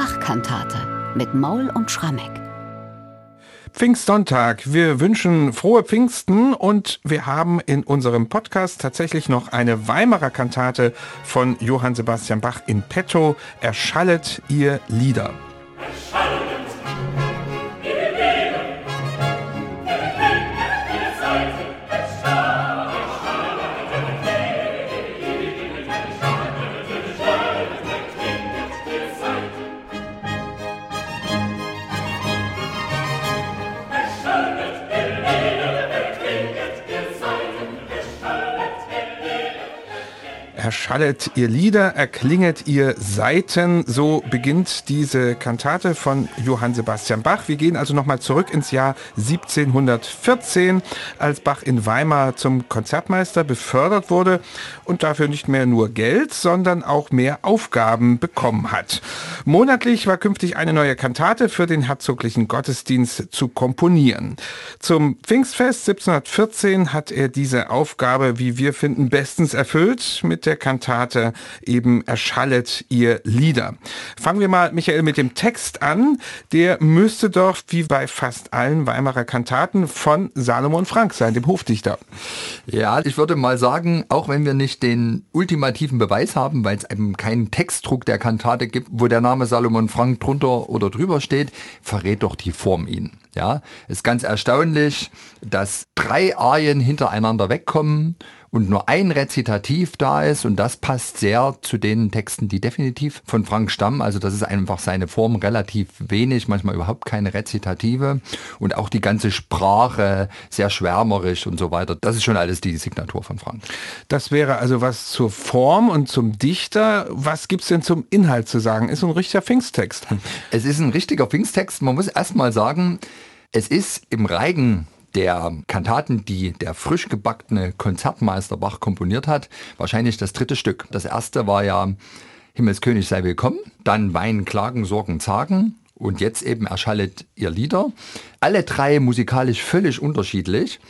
Bach-Kantate mit Maul und Schrammeck. Pfingstsonntag. Wir wünschen frohe Pfingsten und wir haben in unserem Podcast tatsächlich noch eine Weimarer Kantate von Johann Sebastian Bach in petto. Erschallet ihr Lieder. Erschallet. Erschallet ihr Lieder, erklinget ihr Seiten. So beginnt diese Kantate von Johann Sebastian Bach. Wir gehen also nochmal zurück ins Jahr 1714, als Bach in Weimar zum Konzertmeister befördert wurde und dafür nicht mehr nur Geld, sondern auch mehr Aufgaben bekommen hat. Monatlich war künftig eine neue Kantate für den herzoglichen Gottesdienst zu komponieren. Zum Pfingstfest 1714 hat er diese Aufgabe, wie wir finden, bestens erfüllt mit der Kantate eben erschallet ihr Lieder. Fangen wir mal, Michael, mit dem Text an. Der müsste doch, wie bei fast allen Weimarer Kantaten, von Salomon Frank sein, dem Hofdichter. Ja, ich würde mal sagen, auch wenn wir nicht den ultimativen Beweis haben, weil es eben keinen Textdruck der Kantate gibt, wo der Name Salomon Frank drunter oder drüber steht, verrät doch die Form ihn. Ja, ist ganz erstaunlich, dass drei Arien hintereinander wegkommen und nur ein Rezitativ da ist und das passt sehr zu den Texten, die definitiv von Frank stammen. Also das ist einfach seine Form relativ wenig, manchmal überhaupt keine Rezitative und auch die ganze Sprache sehr schwärmerisch und so weiter. Das ist schon alles die Signatur von Frank. Das wäre also was zur Form und zum Dichter. Was gibt's denn zum Inhalt zu sagen? Ist ein richtiger Pfingsttext. Es ist ein richtiger Pfingsttext. Man muss erst mal sagen, es ist im Reigen der Kantaten, die der frisch gebackene Konzertmeister Bach komponiert hat, wahrscheinlich das dritte Stück. Das erste war ja Himmelskönig sei willkommen, dann Wein, Klagen, Sorgen, Zagen und jetzt eben erschallet ihr Lieder. Alle drei musikalisch völlig unterschiedlich.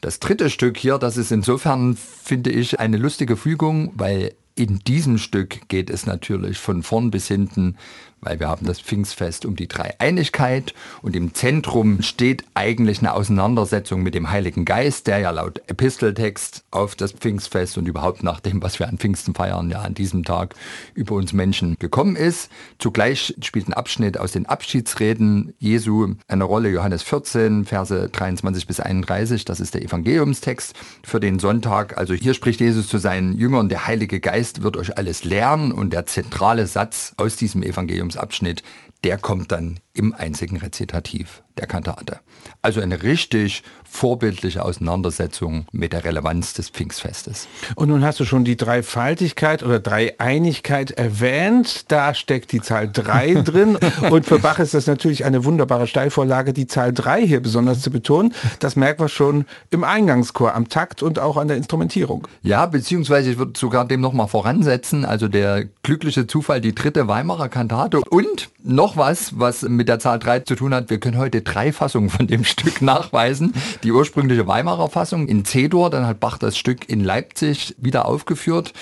Das dritte Stück hier, das ist insofern, finde ich, eine lustige Fügung, weil in diesem Stück geht es natürlich von vorn bis hinten weil wir haben das Pfingstfest um die Dreieinigkeit und im Zentrum steht eigentlich eine Auseinandersetzung mit dem Heiligen Geist, der ja laut Episteltext auf das Pfingstfest und überhaupt nach dem, was wir an Pfingsten feiern, ja an diesem Tag über uns Menschen gekommen ist. Zugleich spielt ein Abschnitt aus den Abschiedsreden Jesu eine Rolle, Johannes 14, Verse 23 bis 31, das ist der Evangeliumstext für den Sonntag. Also hier spricht Jesus zu seinen Jüngern, der Heilige Geist wird euch alles lernen und der zentrale Satz aus diesem Evangelium Evangeliumsabschnitt, der kommt dann im einzigen Rezitativ der Kantate. Also eine richtig vorbildliche Auseinandersetzung mit der Relevanz des Pfingstfestes. Und nun hast du schon die Dreifaltigkeit oder Dreieinigkeit erwähnt. Da steckt die Zahl 3 drin. Und für Bach ist das natürlich eine wunderbare Steilvorlage, die Zahl 3 hier besonders zu betonen. Das merken wir schon im Eingangschor, am Takt und auch an der Instrumentierung. Ja, beziehungsweise ich würde sogar dem nochmal voransetzen. Also der glückliche Zufall, die dritte Weimarer Kantate. Und noch was, was mit der Zahl 3 zu tun hat. Wir können heute drei Fassungen von dem Stück nachweisen. Die ursprüngliche Weimarer Fassung in C-Dur, dann hat Bach das Stück in Leipzig wieder aufgeführt.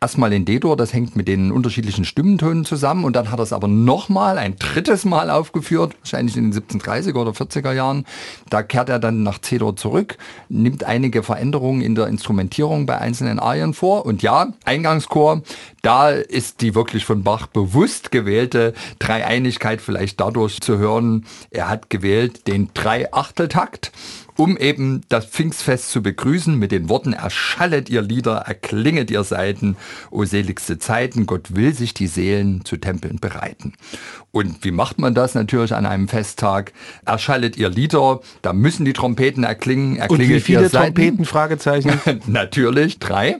Erstmal in D-Dur, das hängt mit den unterschiedlichen Stimmentönen zusammen und dann hat er es aber nochmal ein drittes Mal aufgeführt, wahrscheinlich in den 1730er oder 40er Jahren. Da kehrt er dann nach C-Dur zurück, nimmt einige Veränderungen in der Instrumentierung bei einzelnen Arien vor. Und ja, Eingangschor, da ist die wirklich von Bach bewusst gewählte Dreieinigkeit vielleicht dadurch zu hören, er hat gewählt den Dreiachteltakt um eben das Pfingstfest zu begrüßen mit den Worten, erschallet ihr Lieder, erklinget ihr Seiten, o seligste Zeiten, Gott will sich die Seelen zu Tempeln bereiten. Und wie macht man das natürlich an einem Festtag? Erschallet ihr Lieder, da müssen die Trompeten erklingen, erklinget Und wie viele Trompeten, Fragezeichen? natürlich, drei.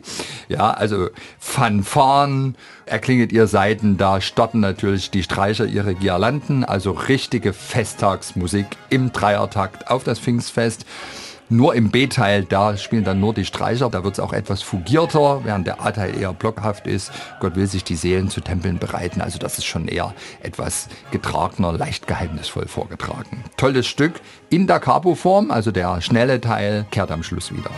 Ja, also Fanfaren, erklinget ihr Seiten, da starten natürlich die Streicher ihre Girlanden, also richtige Festtagsmusik im Dreiertakt auf das Pfingstfest. Nur im B-Teil, da spielen dann nur die Streicher, da wird es auch etwas fugierter, während der A-Teil eher blockhaft ist. Gott will sich die Seelen zu Tempeln bereiten, also das ist schon eher etwas getragener, leicht geheimnisvoll vorgetragen. Tolles Stück in der Capo-Form, also der schnelle Teil kehrt am Schluss wieder.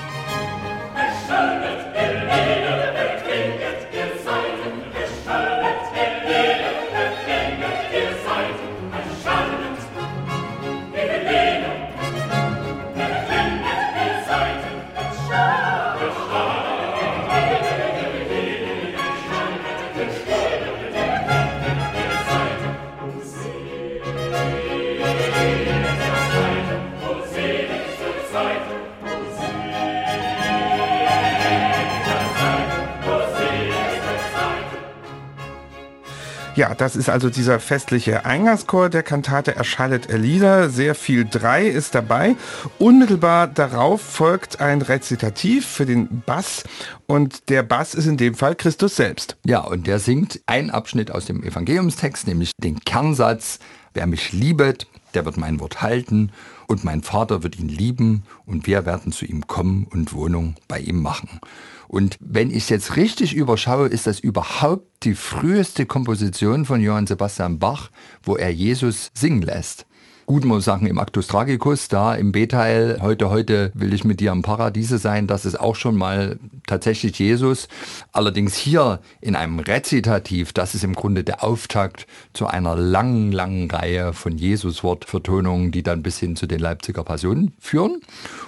Ja, das ist also dieser festliche Eingangschor der Kantate Erschallet Lieder. Sehr viel Drei ist dabei. Unmittelbar darauf folgt ein Rezitativ für den Bass und der Bass ist in dem Fall Christus selbst. Ja, und der singt einen Abschnitt aus dem Evangeliumstext, nämlich den Kernsatz, wer mich liebet, der wird mein Wort halten und mein Vater wird ihn lieben und wir werden zu ihm kommen und Wohnung bei ihm machen. Und wenn ich es jetzt richtig überschaue, ist das überhaupt die früheste Komposition von Johann Sebastian Bach, wo er Jesus singen lässt gut muss sagen, im Actus Tragicus, da im B-Teil, heute, heute will ich mit dir im Paradiese sein, das ist auch schon mal tatsächlich Jesus. Allerdings hier in einem Rezitativ, das ist im Grunde der Auftakt zu einer langen, langen Reihe von Jesus-Wortvertonungen, die dann bis hin zu den Leipziger Passionen führen.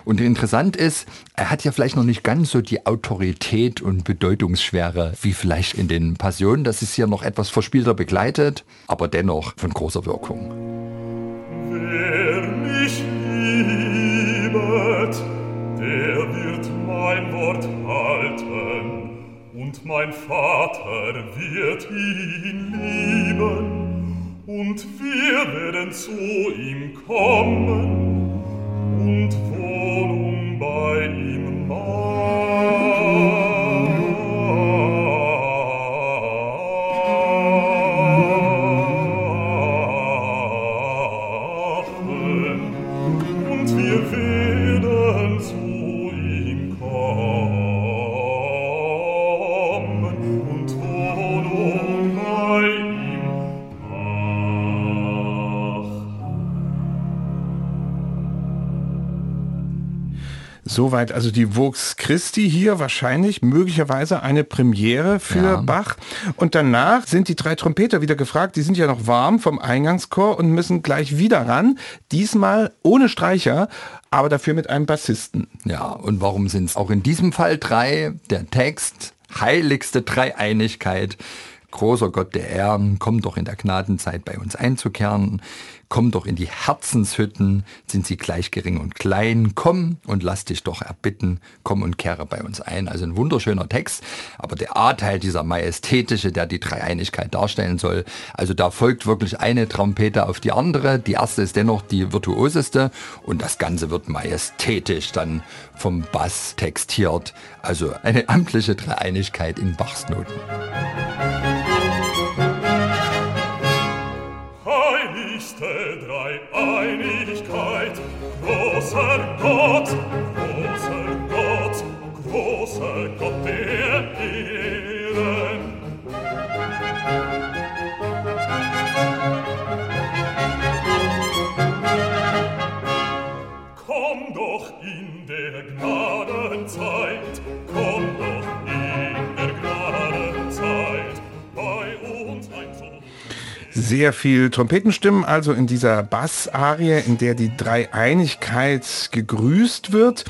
Und interessant ist, er hat ja vielleicht noch nicht ganz so die Autorität und Bedeutungsschwere wie vielleicht in den Passionen. Das ist hier noch etwas verspielter begleitet, aber dennoch von großer Wirkung. Mein Vater wird ihn lieben, und wir werden zu ihm kommen und Wohnung bei ihm Soweit also die Vox Christi hier wahrscheinlich möglicherweise eine Premiere für ja. Bach. Und danach sind die drei Trompeter wieder gefragt. Die sind ja noch warm vom Eingangschor und müssen gleich wieder ran. Diesmal ohne Streicher, aber dafür mit einem Bassisten. Ja, und warum sind es auch in diesem Fall drei? Der Text, heiligste Dreieinigkeit großer Gott der Ehren, komm doch in der Gnadenzeit bei uns einzukehren, komm doch in die Herzenshütten, sind sie gleich gering und klein, komm und lass dich doch erbitten, komm und kehre bei uns ein. Also ein wunderschöner Text, aber der A-Teil, dieser majestätische, der die Dreieinigkeit darstellen soll, also da folgt wirklich eine Trompete auf die andere, die erste ist dennoch die virtuoseste. Und das Ganze wird majestätisch dann vom Bass textiert, also eine amtliche Dreieinigkeit in Bachs Noten. Sehr viel Trompetenstimmen, also in dieser Bassarie, in der die Dreieinigkeit gegrüßt wird.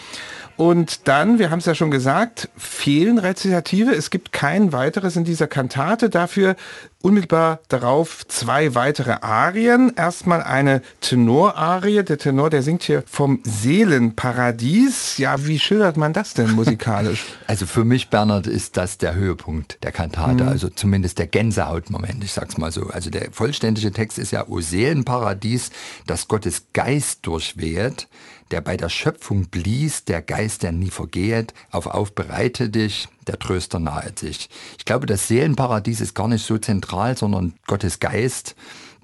Und dann, wir haben es ja schon gesagt, fehlen Rezitative. Es gibt kein weiteres in dieser Kantate. Dafür unmittelbar darauf zwei weitere Arien. Erstmal eine Tenorarie. Der Tenor, der singt hier vom Seelenparadies. Ja, wie schildert man das denn musikalisch? Also für mich, Bernhard, ist das der Höhepunkt der Kantate. Mhm. Also zumindest der Gänsehautmoment, ich sag's mal so. Also der vollständige Text ist ja O Seelenparadies, das Gottes Geist durchweht der bei der Schöpfung blies, der Geist, der nie vergeht, auf auf bereite dich, der Tröster nahe sich. Ich glaube, das Seelenparadies ist gar nicht so zentral, sondern Gottes Geist,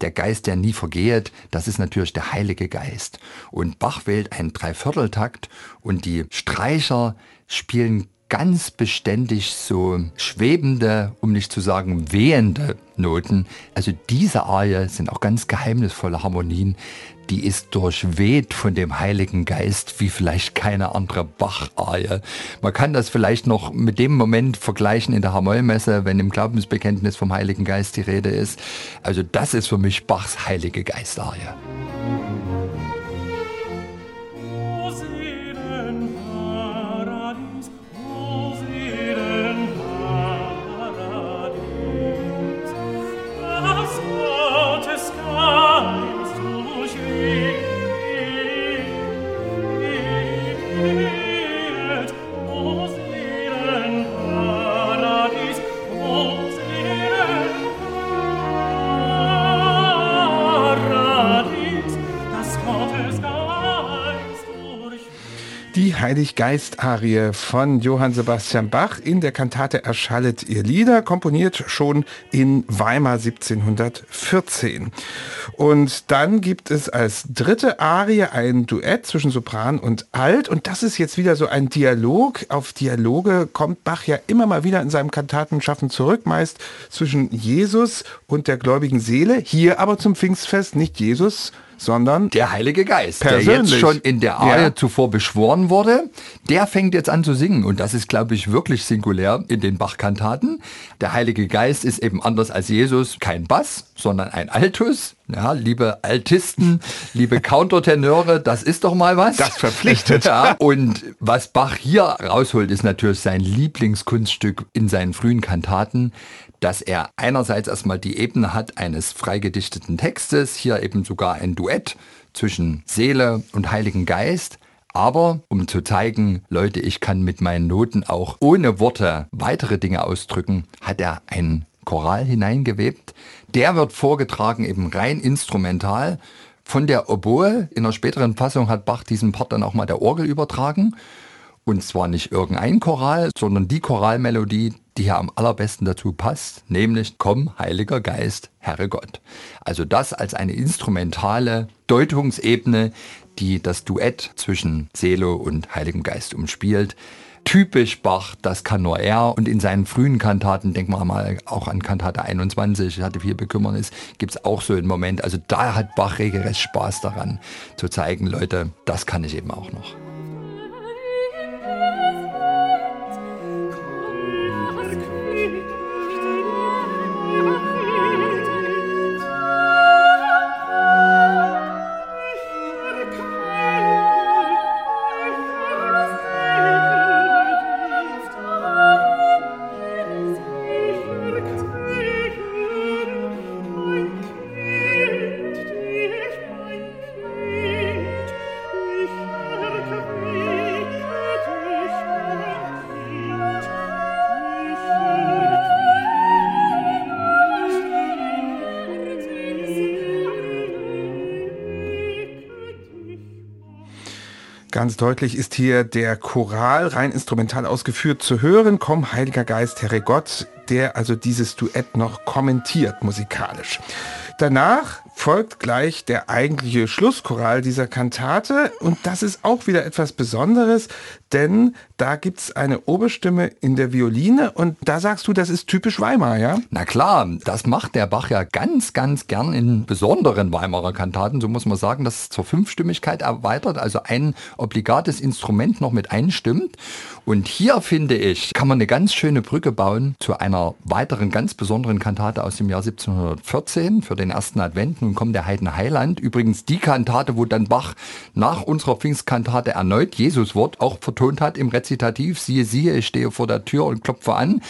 der Geist, der nie vergeht, das ist natürlich der Heilige Geist. Und Bach wählt einen Dreivierteltakt und die Streicher spielen ganz beständig so schwebende, um nicht zu sagen wehende Noten. Also diese Arie sind auch ganz geheimnisvolle Harmonien. Die ist durchweht von dem Heiligen Geist wie vielleicht keine andere Bach-Arie. Man kann das vielleicht noch mit dem Moment vergleichen in der Hamollmesse, wenn im Glaubensbekenntnis vom Heiligen Geist die Rede ist. Also das ist für mich Bachs Heilige Geist-Arie. Heilig Geist Arie von Johann Sebastian Bach in der Kantate Erschallet ihr Lieder, komponiert schon in Weimar 1714. Und dann gibt es als dritte Arie ein Duett zwischen Sopran und Alt und das ist jetzt wieder so ein Dialog. Auf Dialoge kommt Bach ja immer mal wieder in seinem Kantatenschaffen zurück, meist zwischen Jesus und der gläubigen Seele. Hier aber zum Pfingstfest nicht Jesus, sondern der Heilige Geist, Persönlich. der jetzt schon in der Arie Ja. zuvor beschworen wurde, der fängt jetzt an zu singen. Und das ist, glaube ich, wirklich singulär in den Bach-Kantaten. Der Heilige Geist ist eben anders als Jesus kein Bass, sondern ein Altus. Ja, liebe Altisten, liebe Countertenöre, das ist doch mal was. Das verpflichtet. Ja, und was Bach hier rausholt, ist natürlich sein Lieblingskunststück in seinen frühen Kantaten, dass er einerseits erstmal die Ebene hat eines freigedichteten Textes, hier eben sogar ein Duett zwischen Seele und Heiligen Geist, aber um zu zeigen, Leute, ich kann mit meinen Noten auch ohne Worte weitere Dinge ausdrücken, hat er einen Choral hineingewebt. Der wird vorgetragen eben rein instrumental von der Oboe. In einer späteren Fassung hat Bach diesen Part dann auch mal der Orgel übertragen. Und zwar nicht irgendein Choral, sondern die Choralmelodie, die hier am allerbesten dazu passt, nämlich Komm, Heiliger Geist, Herre Gott. Also das als eine instrumentale Deutungsebene, die das Duett zwischen Seele und Heiligem Geist umspielt. Typisch Bach, das kann nur er. Und in seinen frühen Kantaten, denken wir mal auch an Kantate 21, ich hatte viel Bekümmernis, gibt es auch so einen Moment. Also da hat Bach regelrecht Spaß daran, zu zeigen, Leute, das kann ich eben auch noch. Ganz deutlich ist hier der Choral rein instrumental ausgeführt zu hören. Komm, Heiliger Geist, Herre Gott, der also dieses Duett noch kommentiert musikalisch. Danach folgt gleich der eigentliche Schlusschoral dieser Kantate und das ist auch wieder etwas Besonderes, denn da gibt's eine Oberstimme in der Violine und da sagst du, das ist typisch Weimar, ja? Na klar, das macht der Bach ja ganz, ganz gern in besonderen Weimarer Kantaten. So muss man sagen, dass es zur Fünfstimmigkeit erweitert, also ein obligates Instrument noch mit einstimmt. Und hier finde ich, kann man eine ganz schöne Brücke bauen zu einer weiteren ganz besonderen Kantate aus dem Jahr 1714 für den ersten Advent. Nun kommt der Heiden Heiland. Übrigens die Kantate, wo dann Bach nach unserer Pfingstkantate erneut Jesuswort auch vertont hat im Rezitativ. Siehe, siehe, ich stehe vor der Tür und klopfe an.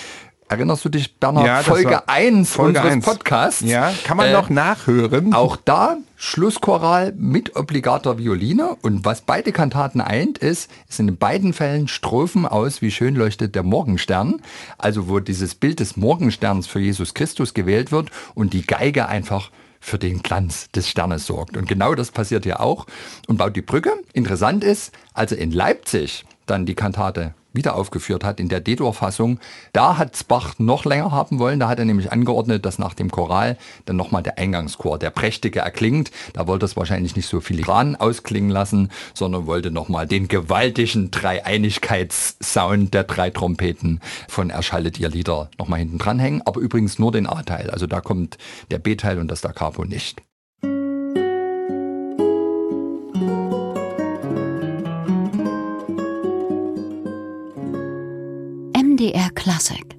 Erinnerst du dich, Bernhard? Ja, Folge war 1 Folge unseres eins. Podcasts. Ja, kann man Äh, noch nachhören. Auch da Schlusschoral mit obligater Violine. Und was beide Kantaten eint, ist, sind in beiden Fällen Strophen aus, wie schön leuchtet der Morgenstern. Also wo dieses Bild des Morgensterns für Jesus Christus gewählt wird und die Geige einfach für den Glanz des Sternes sorgt. Und genau das passiert hier auch und baut die Brücke. Interessant ist, also in Leipzig dann die Kantate wieder aufgeführt hat in der D-Dur-Fassung. Da hat Bach noch länger haben wollen. Da hat er nämlich angeordnet, dass nach dem Choral dann nochmal der Eingangschor, der prächtige, erklingt. Da wollte es wahrscheinlich nicht so filigran ausklingen lassen, sondern wollte nochmal den gewaltigen Dreieinigkeitssound der drei Trompeten von Erschallet ihr Lieder nochmal hinten dranhängen. Aber übrigens nur den A-Teil. Also da kommt der B-Teil und das Da Capo nicht. MDR Klassik